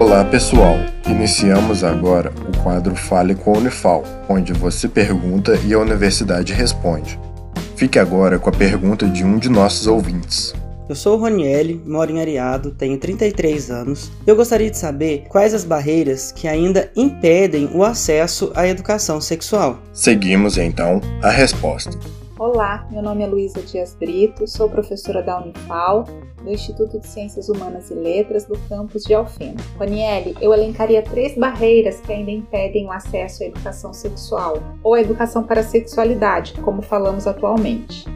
Olá pessoal, iniciamos agora o quadro Fale com a Unifal, onde você pergunta e a universidade responde. Fique agora com a pergunta de um de nossos ouvintes. Eu sou o Roniele, moro em Areado, tenho 33 anos. Eu gostaria de saber quais as barreiras que ainda impedem o acesso à educação sexual. Seguimos então a resposta. Olá, meu nome é Luísa Dias Brito, sou professora da Unifal, do Instituto de Ciências Humanas e Letras do campus de Alfena. Roniele, eu elencaria três barreiras que ainda impedem o acesso à educação sexual ou à educação para a sexualidade, como falamos atualmente.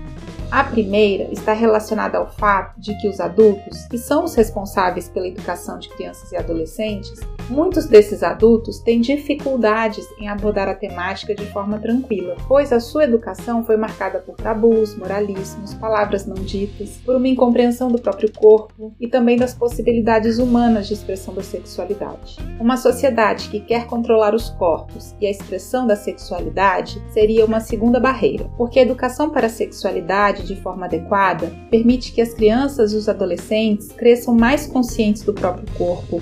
A primeira está relacionada ao fato de que os adultos, que são os responsáveis pela educação de crianças e adolescentes, muitos desses adultos têm dificuldades em abordar a temática de forma tranquila, pois a sua educação foi marcada por tabus, moralismos, palavras não ditas, por uma incompreensão do próprio corpo e também das possibilidades humanas de expressão da sexualidade. Uma sociedade que quer controlar os corpos e a expressão da sexualidade seria uma segunda barreira, porque a educação para a sexualidade de forma adequada permite que as crianças e os adolescentes cresçam mais conscientes do próprio corpo,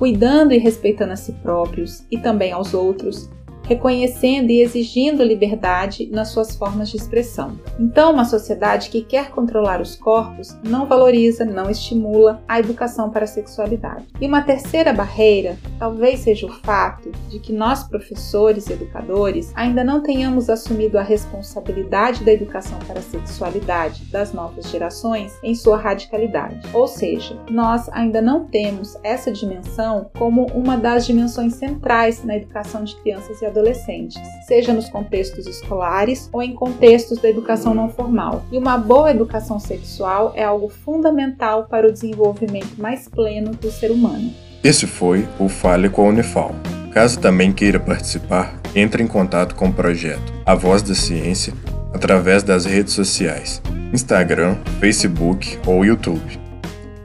cuidando e respeitando a si próprios e também aos outros, reconhecendo e exigindo liberdade nas suas formas de expressão. Então, uma sociedade que quer controlar os corpos não valoriza, não estimula a educação para a sexualidade. E uma terceira barreira talvez seja o fato de que nós, professores e educadores, ainda não tenhamos assumido a responsabilidade da educação para a sexualidade das novas gerações em sua radicalidade. Ou seja, nós ainda não temos essa dimensão como uma das dimensões centrais na educação de crianças e adolescentes adolescentes, seja nos contextos escolares ou em contextos da educação não formal. E uma boa educação sexual é algo fundamental para o desenvolvimento mais pleno do ser humano. Esse foi o Fale com a Unifal. Caso também queira participar, entre em contato com o projeto A Voz da Ciência através das redes sociais, Instagram, Facebook ou YouTube.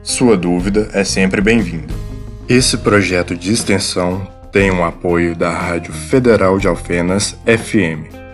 Sua dúvida é sempre bem-vinda. Esse projeto de extensão tem um apoio da Rádio Federal de Alfenas FM